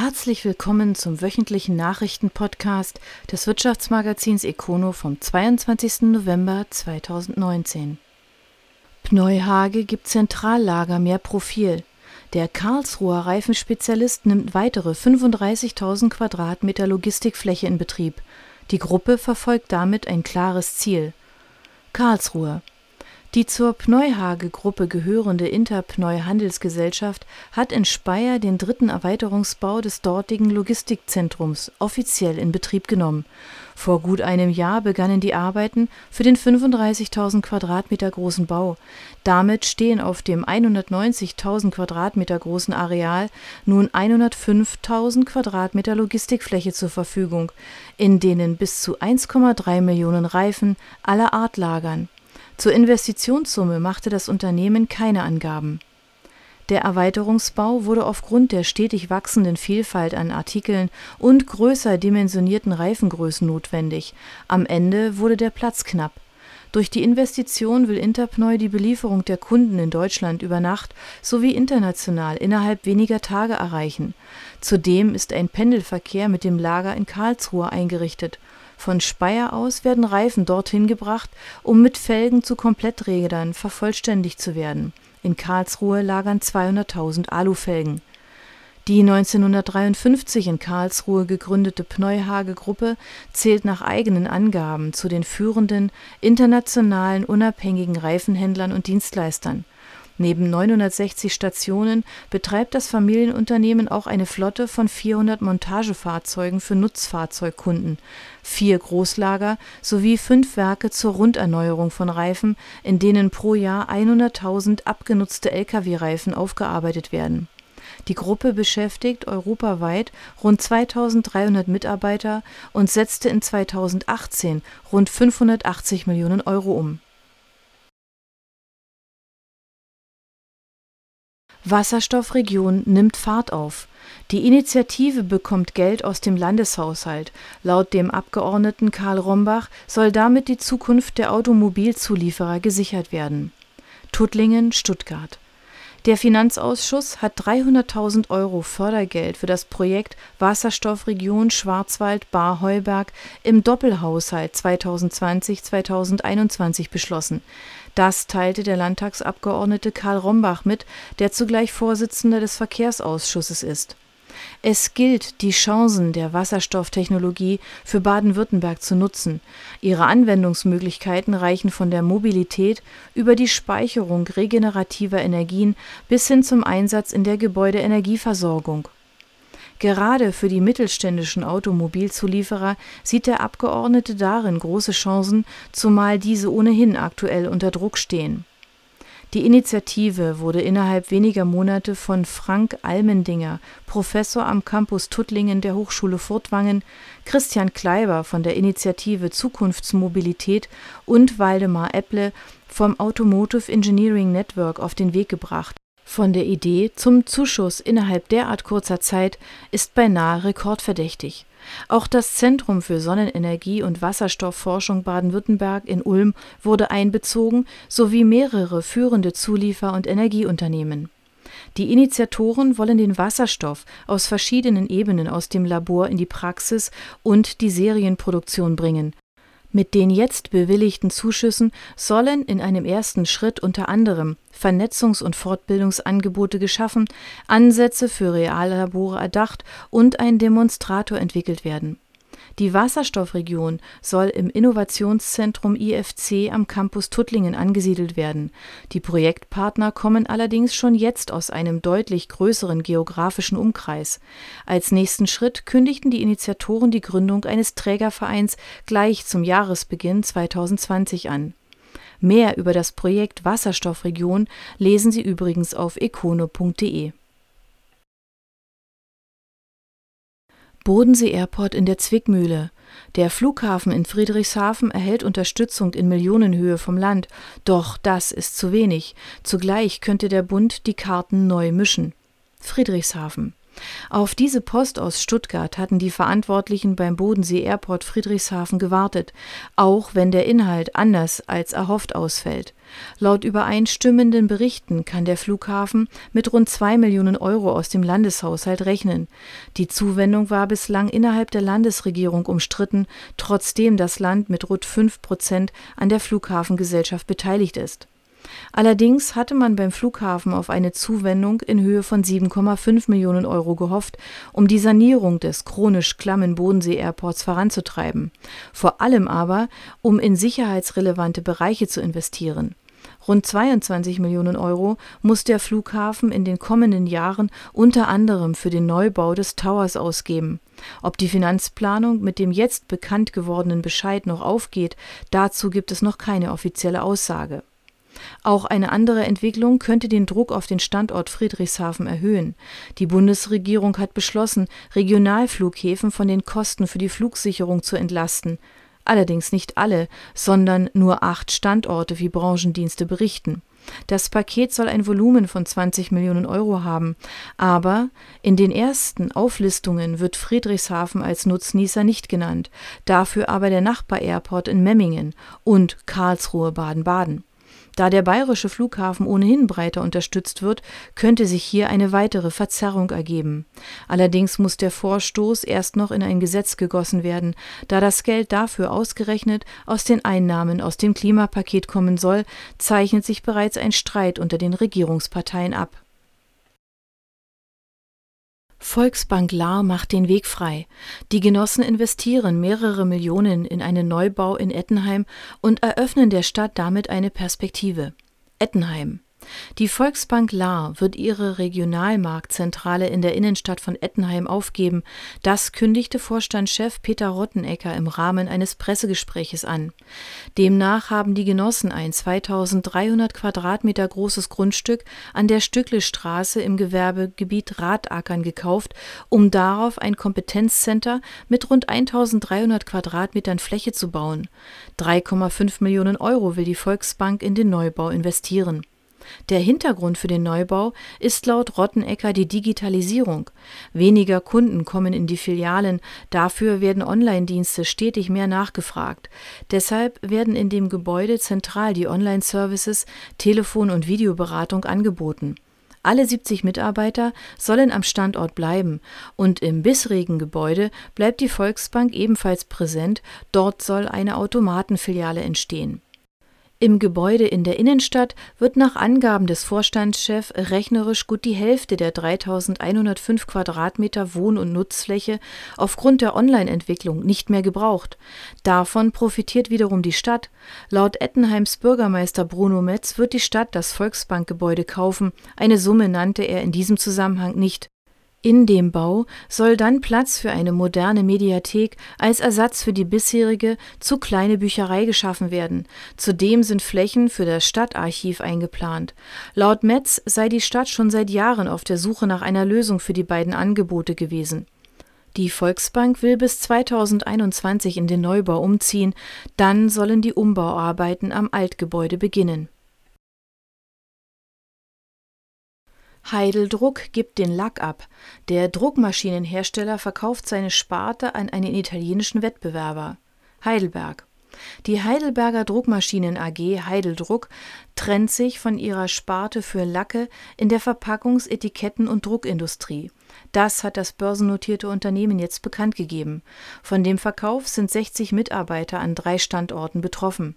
Herzlich willkommen zum wöchentlichen Nachrichtenpodcast des Wirtschaftsmagazins Econo vom 22. November 2019. Pneuhage gibt Zentrallager mehr Profil. Der Karlsruher Reifenspezialist nimmt weitere 35.000 Quadratmeter Logistikfläche in Betrieb. Die Gruppe verfolgt damit ein klares Ziel. Karlsruhe die zur Pneuhage-Gruppe gehörende Interpneu Handelsgesellschaft hat in Speyer den dritten Erweiterungsbau des dortigen Logistikzentrums offiziell in Betrieb genommen. Vor gut einem Jahr begannen die Arbeiten für den 35.000 Quadratmeter großen Bau. Damit stehen auf dem 190.000 Quadratmeter großen Areal nun 105.000 Quadratmeter Logistikfläche zur Verfügung, in denen bis zu 1,3 Millionen Reifen aller Art lagern zur Investitionssumme machte das Unternehmen keine Angaben. Der Erweiterungsbau wurde aufgrund der stetig wachsenden Vielfalt an Artikeln und größer dimensionierten Reifengrößen notwendig. Am Ende wurde der Platz knapp. Durch die Investition will Interpneu die Belieferung der Kunden in Deutschland über Nacht sowie international innerhalb weniger Tage erreichen. Zudem ist ein Pendelverkehr mit dem Lager in Karlsruhe eingerichtet von Speyer aus werden Reifen dorthin gebracht, um mit Felgen zu Kompletträdern vervollständigt zu werden. In Karlsruhe lagern 200.000 Alufelgen. Die 1953 in Karlsruhe gegründete Pneuhage-Gruppe zählt nach eigenen Angaben zu den führenden internationalen unabhängigen Reifenhändlern und Dienstleistern Neben 960 Stationen betreibt das Familienunternehmen auch eine Flotte von 400 Montagefahrzeugen für Nutzfahrzeugkunden, vier Großlager sowie fünf Werke zur Runderneuerung von Reifen, in denen pro Jahr 100.000 abgenutzte Lkw-Reifen aufgearbeitet werden. Die Gruppe beschäftigt europaweit rund 2.300 Mitarbeiter und setzte in 2018 rund 580 Millionen Euro um Wasserstoffregion nimmt Fahrt auf. Die Initiative bekommt Geld aus dem Landeshaushalt. Laut dem Abgeordneten Karl Rombach soll damit die Zukunft der Automobilzulieferer gesichert werden. Tuttlingen, Stuttgart. Der Finanzausschuss hat 300.000 Euro Fördergeld für das Projekt Wasserstoffregion Schwarzwald-Bar-Heuberg im Doppelhaushalt 2020-2021 beschlossen. Das teilte der Landtagsabgeordnete Karl Rombach mit, der zugleich Vorsitzender des Verkehrsausschusses ist. Es gilt, die Chancen der Wasserstofftechnologie für Baden-Württemberg zu nutzen. Ihre Anwendungsmöglichkeiten reichen von der Mobilität über die Speicherung regenerativer Energien bis hin zum Einsatz in der Gebäudeenergieversorgung Gerade für die mittelständischen Automobilzulieferer sieht der Abgeordnete darin große Chancen, zumal diese ohnehin aktuell unter Druck stehen. Die Initiative wurde innerhalb weniger Monate von Frank Almendinger, Professor am Campus Tuttlingen der Hochschule Furtwangen, Christian Kleiber von der Initiative Zukunftsmobilität und Waldemar Epple vom Automotive Engineering Network auf den Weg gebracht von der Idee zum Zuschuss innerhalb derart kurzer Zeit ist beinahe rekordverdächtig. Auch das Zentrum für Sonnenenergie und Wasserstoffforschung Baden-Württemberg in Ulm wurde einbezogen sowie mehrere führende Zuliefer- und Energieunternehmen. Die Initiatoren wollen den Wasserstoff aus verschiedenen Ebenen aus dem Labor in die Praxis und die Serienproduktion bringen mit den jetzt bewilligten Zuschüssen sollen in einem ersten Schritt unter anderem Vernetzungs und Fortbildungsangebote geschaffen, Ansätze für Reallabore erdacht und ein Demonstrator entwickelt werden die Wasserstoffregion soll im Innovationszentrum IFC am Campus Tuttlingen angesiedelt werden. Die Projektpartner kommen allerdings schon jetzt aus einem deutlich größeren geografischen Umkreis. Als nächsten Schritt kündigten die Initiatoren die Gründung eines Trägervereins gleich zum Jahresbeginn 2020 an. Mehr über das Projekt Wasserstoffregion lesen Sie übrigens auf econo.de Bodensee Airport in der Zwickmühle. Der Flughafen in Friedrichshafen erhält Unterstützung in Millionenhöhe vom Land, doch das ist zu wenig. Zugleich könnte der Bund die Karten neu mischen. Friedrichshafen Auf diese Post aus Stuttgart hatten die Verantwortlichen beim Bodensee Airport Friedrichshafen gewartet, auch wenn der Inhalt anders als erhofft ausfällt. Laut übereinstimmenden Berichten kann der Flughafen mit rund zwei Millionen Euro aus dem Landeshaushalt rechnen. Die Zuwendung war bislang innerhalb der Landesregierung umstritten, trotzdem das Land mit rund fünf Prozent an der Flughafengesellschaft beteiligt ist Allerdings hatte man beim Flughafen auf eine Zuwendung in Höhe von 7,5 Millionen Euro gehofft, um die Sanierung des chronisch klammen Bodensee-Airports voranzutreiben, vor allem aber, um in sicherheitsrelevante Bereiche zu investieren. Rund 22 Millionen Euro muss der Flughafen in den kommenden Jahren unter anderem für den Neubau des Towers ausgeben. Ob die Finanzplanung mit dem jetzt bekannt gewordenen Bescheid noch aufgeht, dazu gibt es noch keine offizielle Aussage auch eine andere Entwicklung könnte den Druck auf den Standort Friedrichshafen erhöhen. Die Bundesregierung hat beschlossen, Regionalflughäfen von den Kosten für die Flugsicherung zu entlasten. Allerdings nicht alle, sondern nur acht Standorte, wie Branchendienste berichten. Das Paket soll ein Volumen von 20 Millionen Euro haben, aber in den ersten Auflistungen wird Friedrichshafen als Nutznießer nicht genannt, dafür aber der Nachbar-Airport in Memmingen und Karlsruhe Baden-Baden. Da der bayerische Flughafen ohnehin breiter unterstützt wird, könnte sich hier eine weitere Verzerrung ergeben. Allerdings muss der Vorstoß erst noch in ein Gesetz gegossen werden, da das Geld dafür ausgerechnet aus den Einnahmen aus dem Klimapaket kommen soll, zeichnet sich bereits ein Streit unter den Regierungsparteien ab Volksbank Lahr macht den Weg frei. Die Genossen investieren mehrere Millionen in einen Neubau in Ettenheim und eröffnen der Stadt damit eine Perspektive. Ettenheim die Volksbank Lahr wird ihre Regionalmarktzentrale in der Innenstadt von Ettenheim aufgeben. Das kündigte Vorstandschef Peter Rottenecker im Rahmen eines Pressegespräches an. Demnach haben die Genossen ein 2300 Quadratmeter großes Grundstück an der Stücklestraße im Gewerbegebiet Radackern gekauft, um darauf ein Kompetenzcenter mit rund 1300 Quadratmetern Fläche zu bauen. 3,5 Millionen Euro will die Volksbank in den Neubau investieren. Der Hintergrund für den Neubau ist laut Rottenecker die Digitalisierung. Weniger Kunden kommen in die Filialen, dafür werden Online-Dienste stetig mehr nachgefragt. Deshalb werden in dem Gebäude zentral die Online-Services, Telefon- und Videoberatung angeboten. Alle 70 Mitarbeiter sollen am Standort bleiben und im bisherigen Gebäude bleibt die Volksbank ebenfalls präsent, dort soll eine Automatenfiliale entstehen im Gebäude in der Innenstadt wird nach Angaben des Vorstandschefs rechnerisch gut die Hälfte der 3105 Quadratmeter Wohn- und Nutzfläche aufgrund der Online-Entwicklung nicht mehr gebraucht. Davon profitiert wiederum die Stadt. Laut Ettenheims Bürgermeister Bruno Metz wird die Stadt das Volksbankgebäude kaufen. Eine Summe nannte er in diesem Zusammenhang nicht in dem Bau soll dann Platz für eine moderne Mediathek als Ersatz für die bisherige zu kleine Bücherei geschaffen werden. Zudem sind Flächen für das Stadtarchiv eingeplant. Laut Metz sei die Stadt schon seit Jahren auf der Suche nach einer Lösung für die beiden Angebote gewesen. Die Volksbank will bis 2021 in den Neubau umziehen, dann sollen die Umbauarbeiten am Altgebäude beginnen Heideldruck gibt den Lack ab. Der Druckmaschinenhersteller verkauft seine Sparte an einen italienischen Wettbewerber. Heidelberg. Die Heidelberger Druckmaschinen AG Heideldruck trennt sich von ihrer Sparte für Lacke in der Verpackungs-, Etiketten- und Druckindustrie. Das hat das börsennotierte Unternehmen jetzt bekannt gegeben. Von dem Verkauf sind 60 Mitarbeiter an drei Standorten betroffen.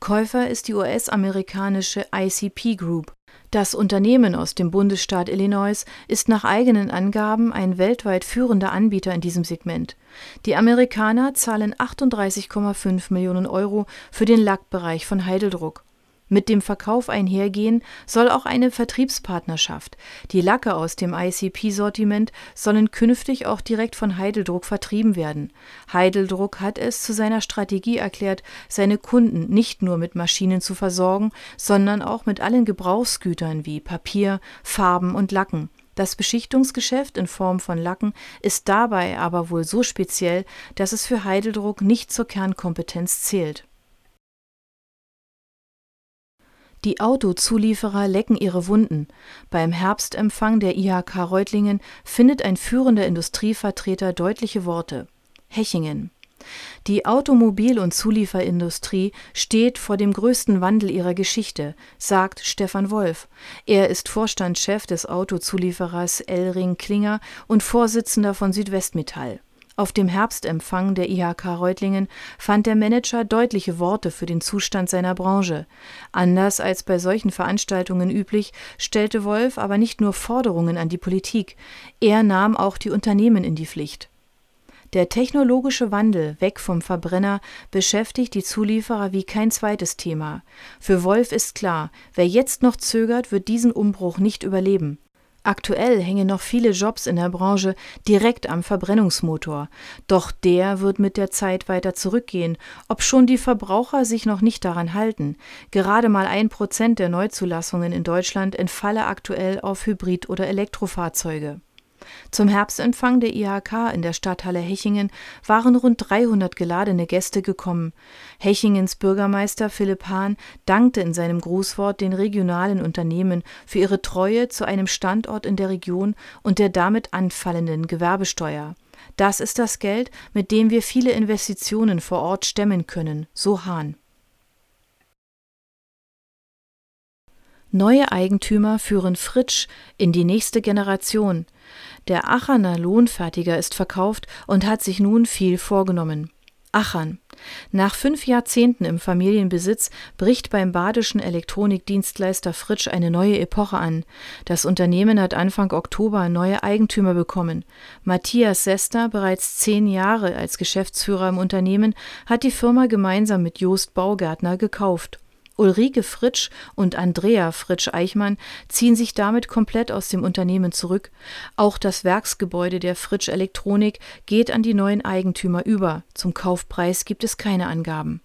Käufer ist die US-amerikanische ICP Group. Das Unternehmen aus dem Bundesstaat Illinois ist nach eigenen Angaben ein weltweit führender Anbieter in diesem Segment. Die Amerikaner zahlen 38,5 Millionen Euro für den Lackbereich von Heideldruck mit dem Verkauf einhergehen soll auch eine Vertriebspartnerschaft. Die Lacke aus dem ICP-Sortiment sollen künftig auch direkt von Heideldruck vertrieben werden. Heideldruck hat es zu seiner Strategie erklärt, seine Kunden nicht nur mit Maschinen zu versorgen, sondern auch mit allen Gebrauchsgütern wie Papier, Farben und Lacken. Das Beschichtungsgeschäft in Form von Lacken ist dabei aber wohl so speziell, dass es für Heideldruck nicht zur Kernkompetenz zählt Die Autozulieferer lecken ihre Wunden. Beim Herbstempfang der IHK Reutlingen findet ein führender Industrievertreter deutliche Worte. Hechingen. Die Automobil und Zulieferindustrie steht vor dem größten Wandel ihrer Geschichte, sagt Stefan Wolf. Er ist Vorstandschef des Autozulieferers Elring-Klinger und Vorsitzender von Südwestmetall. Auf dem Herbstempfang der IHK Reutlingen fand der Manager deutliche Worte für den Zustand seiner Branche. Anders als bei solchen Veranstaltungen üblich, stellte Wolf aber nicht nur Forderungen an die Politik, er nahm auch die Unternehmen in die Pflicht. Der technologische Wandel weg vom Verbrenner beschäftigt die Zulieferer wie kein zweites Thema. Für Wolf ist klar, wer jetzt noch zögert, wird diesen Umbruch nicht überleben. Aktuell hängen noch viele Jobs in der Branche direkt am Verbrennungsmotor. Doch der wird mit der Zeit weiter zurückgehen, obschon die Verbraucher sich noch nicht daran halten. Gerade mal ein Prozent der Neuzulassungen in Deutschland entfalle aktuell auf Hybrid- oder Elektrofahrzeuge. Zum Herbstempfang der IHK in der Stadthalle Hechingen waren rund 300 geladene Gäste gekommen. Hechingens Bürgermeister Philipp Hahn dankte in seinem Grußwort den regionalen Unternehmen für ihre Treue zu einem Standort in der Region und der damit anfallenden Gewerbesteuer. Das ist das Geld, mit dem wir viele Investitionen vor Ort stemmen können, so Hahn. Neue Eigentümer führen Fritsch in die nächste Generation. Der Aachener Lohnfertiger ist verkauft und hat sich nun viel vorgenommen. Achern. Nach fünf Jahrzehnten im Familienbesitz bricht beim badischen Elektronikdienstleister Fritsch eine neue Epoche an. Das Unternehmen hat Anfang Oktober neue Eigentümer bekommen. Matthias Sester, bereits zehn Jahre als Geschäftsführer im Unternehmen, hat die Firma gemeinsam mit Jost Baugärtner gekauft. Ulrike Fritsch und Andrea Fritsch-Eichmann ziehen sich damit komplett aus dem Unternehmen zurück. Auch das Werksgebäude der Fritsch Elektronik geht an die neuen Eigentümer über. Zum Kaufpreis gibt es keine Angaben.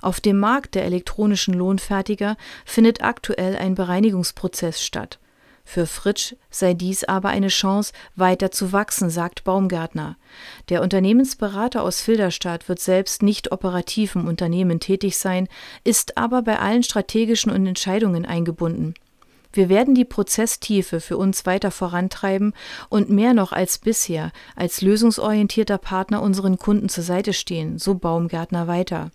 Auf dem Markt der elektronischen Lohnfertiger findet aktuell ein Bereinigungsprozess statt. Für Fritsch sei dies aber eine Chance, weiter zu wachsen, sagt Baumgärtner. Der Unternehmensberater aus Filderstadt wird selbst nicht operativ im Unternehmen tätig sein, ist aber bei allen strategischen und Entscheidungen eingebunden. Wir werden die Prozesstiefe für uns weiter vorantreiben und mehr noch als bisher als lösungsorientierter Partner unseren Kunden zur Seite stehen, so Baumgärtner weiter.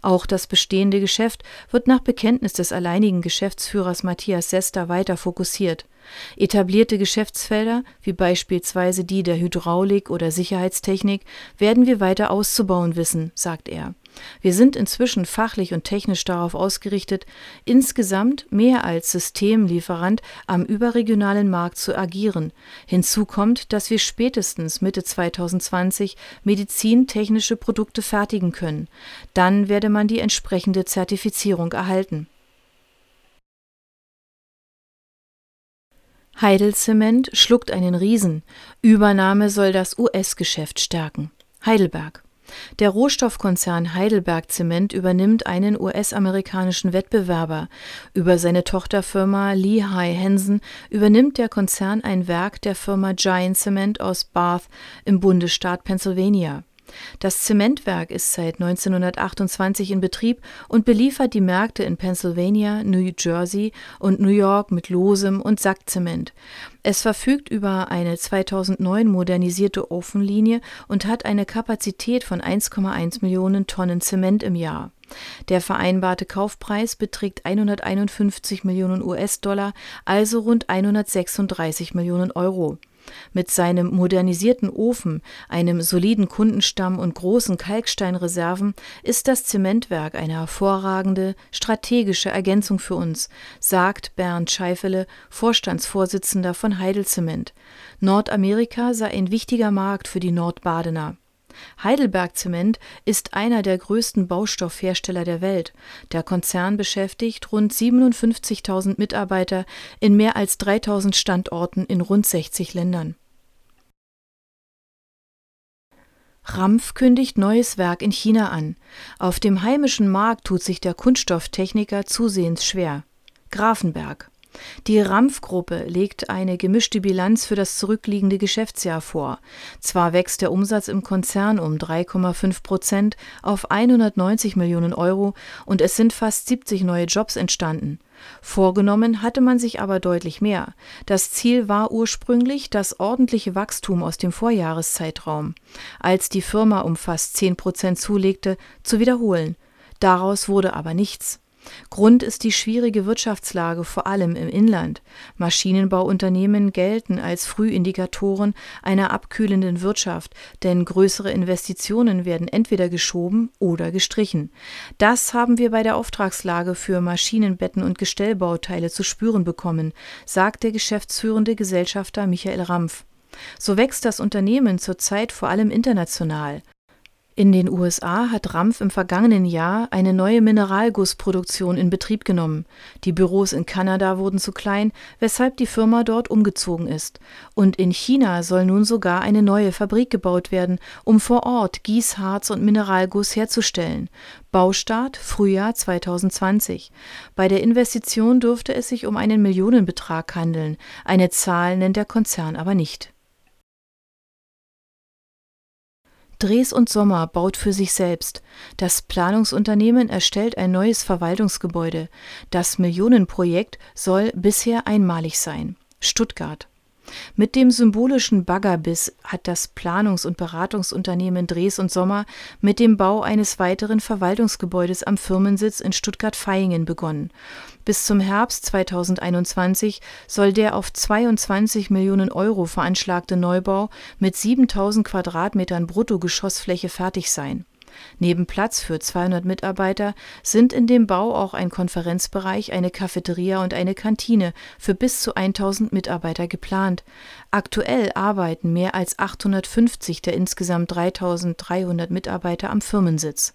Auch das bestehende Geschäft wird nach Bekenntnis des alleinigen Geschäftsführers Matthias Sester weiter fokussiert. Etablierte Geschäftsfelder, wie beispielsweise die der Hydraulik oder Sicherheitstechnik, werden wir weiter auszubauen wissen, sagt er. Wir sind inzwischen fachlich und technisch darauf ausgerichtet, insgesamt mehr als Systemlieferant am überregionalen Markt zu agieren. Hinzu kommt, dass wir spätestens Mitte 2020 medizintechnische Produkte fertigen können. Dann werde man die entsprechende Zertifizierung erhalten. Heidelzement schluckt einen Riesen. Übernahme soll das US-Geschäft stärken. Heidelberg. Der Rohstoffkonzern Heidelberg Zement übernimmt einen US-amerikanischen Wettbewerber. Über seine Tochterfirma Lehigh Hansen übernimmt der Konzern ein Werk der Firma Giant Cement aus Bath im Bundesstaat Pennsylvania. Das Zementwerk ist seit 1928 in Betrieb und beliefert die Märkte in Pennsylvania, New Jersey und New York mit losem und Sackzement. Es verfügt über eine 2009 modernisierte Ofenlinie und hat eine Kapazität von 1,1 Millionen Tonnen Zement im Jahr. Der vereinbarte Kaufpreis beträgt 151 Millionen US-Dollar, also rund 136 Millionen Euro. Mit seinem modernisierten Ofen, einem soliden Kundenstamm und großen Kalksteinreserven ist das Zementwerk eine hervorragende strategische Ergänzung für uns, sagt Bernd Scheifele, Vorstandsvorsitzender von Heidelzement. Nordamerika sei ein wichtiger Markt für die Nordbadener. Heidelberg Zement ist einer der größten Baustoffhersteller der Welt. Der Konzern beschäftigt rund 57.000 Mitarbeiter in mehr als 3.000 Standorten in rund 60 Ländern. Rampf kündigt neues Werk in China an. Auf dem heimischen Markt tut sich der Kunststofftechniker zusehends schwer. Grafenberg Die Rampf-Gruppe legt eine gemischte Bilanz für das zurückliegende Geschäftsjahr vor. Zwar wächst der Umsatz im Konzern um 3,5 Prozent auf 190 Millionen Euro und es sind fast 70 neue Jobs entstanden. Vorgenommen hatte man sich aber deutlich mehr. Das Ziel war ursprünglich das ordentliche Wachstum aus dem Vorjahreszeitraum, als die Firma um fast 10 Prozent zulegte, zu wiederholen. Daraus wurde aber nichts. Grund ist die schwierige Wirtschaftslage, vor allem im Inland. Maschinenbauunternehmen gelten als Frühindikatoren einer abkühlenden Wirtschaft, denn größere Investitionen werden entweder geschoben oder gestrichen. Das haben wir bei der Auftragslage für Maschinenbetten und Gestellbauteile zu spüren bekommen, sagt der geschäftsführende Gesellschafter Michael Rampf. So wächst das Unternehmen zurzeit vor allem international. In den USA hat Rampf im vergangenen Jahr eine neue Mineralgussproduktion in Betrieb genommen. Die Büros in Kanada wurden zu klein, weshalb die Firma dort umgezogen ist. Und in China soll nun sogar eine neue Fabrik gebaut werden, um vor Ort Gießharz und Mineralguss herzustellen. Baustart Frühjahr 2020. Bei der Investition dürfte es sich um einen Millionenbetrag handeln. Eine Zahl nennt der Konzern aber nicht. Dres und Sommer baut für sich selbst. Das Planungsunternehmen erstellt ein neues Verwaltungsgebäude. Das Millionenprojekt soll bisher einmalig sein. Stuttgart. Mit dem symbolischen Baggerbiss hat das Planungs- und Beratungsunternehmen Dres und Sommer mit dem Bau eines weiteren Verwaltungsgebäudes am Firmensitz in Stuttgart-Vaihingen begonnen. Bis zum Herbst 2021 soll der auf 22 Millionen Euro veranschlagte Neubau mit 7000 Quadratmetern Bruttogeschossfläche fertig sein Neben Platz für 200 Mitarbeiter sind in dem Bau auch ein Konferenzbereich, eine Cafeteria und eine Kantine für bis zu 1000 Mitarbeiter geplant. Aktuell arbeiten mehr als 850 der insgesamt 3300 Mitarbeiter am Firmensitz.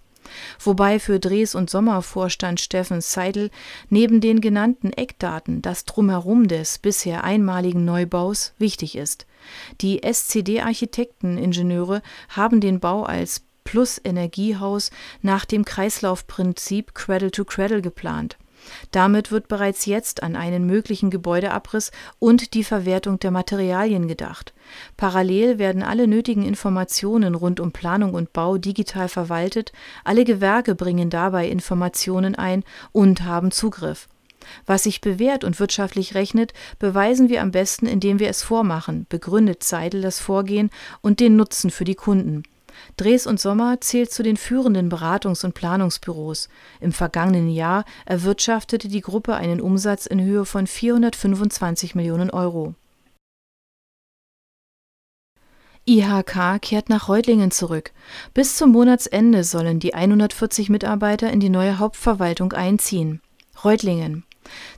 Wobei für Dres und Sommer Vorstand Steffen Seidel neben den genannten Eckdaten das Drumherum des bisher einmaligen Neubaus wichtig ist. Die SCD-Architekten-Ingenieure haben den Bau als Plus-Energiehaus nach dem Kreislaufprinzip Cradle to Cradle geplant. Damit wird bereits jetzt an einen möglichen Gebäudeabriss und die Verwertung der Materialien gedacht. Parallel werden alle nötigen Informationen rund um Planung und Bau digital verwaltet, alle Gewerke bringen dabei Informationen ein und haben Zugriff. Was sich bewährt und wirtschaftlich rechnet, beweisen wir am besten, indem wir es vormachen, begründet Seidel das Vorgehen und den Nutzen für die Kunden. Dres und Sommer zählt zu den führenden Beratungs und Planungsbüros. Im vergangenen Jahr erwirtschaftete die Gruppe einen Umsatz in Höhe von 425 Millionen Euro. IHK kehrt nach Reutlingen zurück. Bis zum Monatsende sollen die 140 Mitarbeiter in die neue Hauptverwaltung einziehen. Reutlingen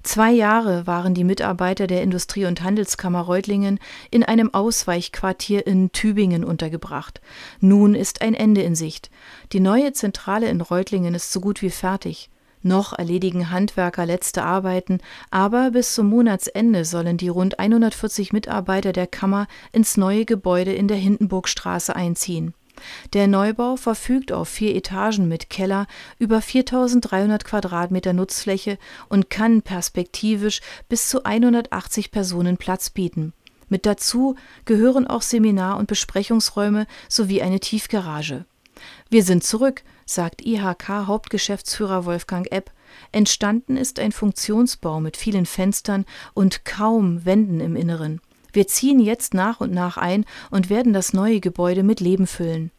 Zwei Jahre waren die Mitarbeiter der Industrie- und Handelskammer Reutlingen in einem Ausweichquartier in Tübingen untergebracht. Nun ist ein Ende in Sicht. Die neue Zentrale in Reutlingen ist so gut wie fertig. Noch erledigen Handwerker letzte Arbeiten, aber bis zum Monatsende sollen die rund 140 Mitarbeiter der Kammer ins neue Gebäude in der Hindenburgstraße einziehen der Neubau verfügt auf vier Etagen mit Keller über 4.300 Quadratmeter Nutzfläche und kann perspektivisch bis zu 180 Personen Platz bieten. Mit dazu gehören auch Seminar- und Besprechungsräume sowie eine Tiefgarage. Wir sind zurück, sagt IHK-Hauptgeschäftsführer Wolfgang Epp. Entstanden ist ein Funktionsbau mit vielen Fenstern und kaum Wänden im Inneren. Wir ziehen jetzt nach und nach ein und werden das neue Gebäude mit Leben füllen.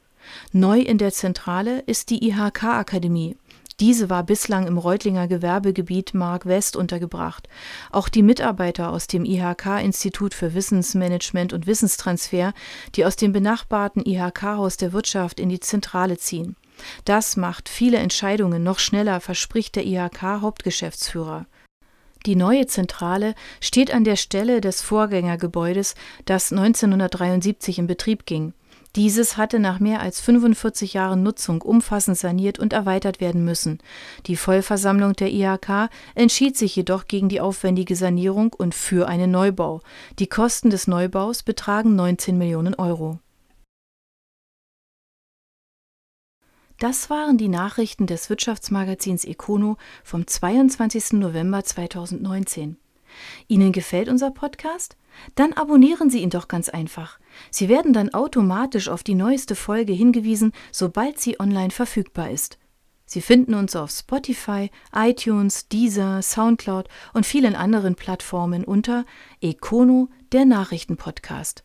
Neu in der Zentrale ist die IHK-Akademie. Diese war bislang im Reutlinger Gewerbegebiet Mark West untergebracht. Auch die Mitarbeiter aus dem IHK-Institut für Wissensmanagement und Wissenstransfer, die aus dem benachbarten IHK-Haus der Wirtschaft in die Zentrale ziehen. Das macht viele Entscheidungen noch schneller, verspricht der IHK-Hauptgeschäftsführer. Die neue Zentrale steht an der Stelle des Vorgängergebäudes, das 1973 in Betrieb ging. Dieses hatte nach mehr als 45 Jahren Nutzung umfassend saniert und erweitert werden müssen. Die Vollversammlung der IHK entschied sich jedoch gegen die aufwendige Sanierung und für einen Neubau. Die Kosten des Neubaus betragen 19 Millionen Euro. Das waren die Nachrichten des Wirtschaftsmagazins Econo vom 22. November 2019. Ihnen gefällt unser Podcast? Dann abonnieren Sie ihn doch ganz einfach. Sie werden dann automatisch auf die neueste Folge hingewiesen, sobald sie online verfügbar ist. Sie finden uns auf Spotify, iTunes, Deezer, Soundcloud und vielen anderen Plattformen unter Econo, der Nachrichtenpodcast.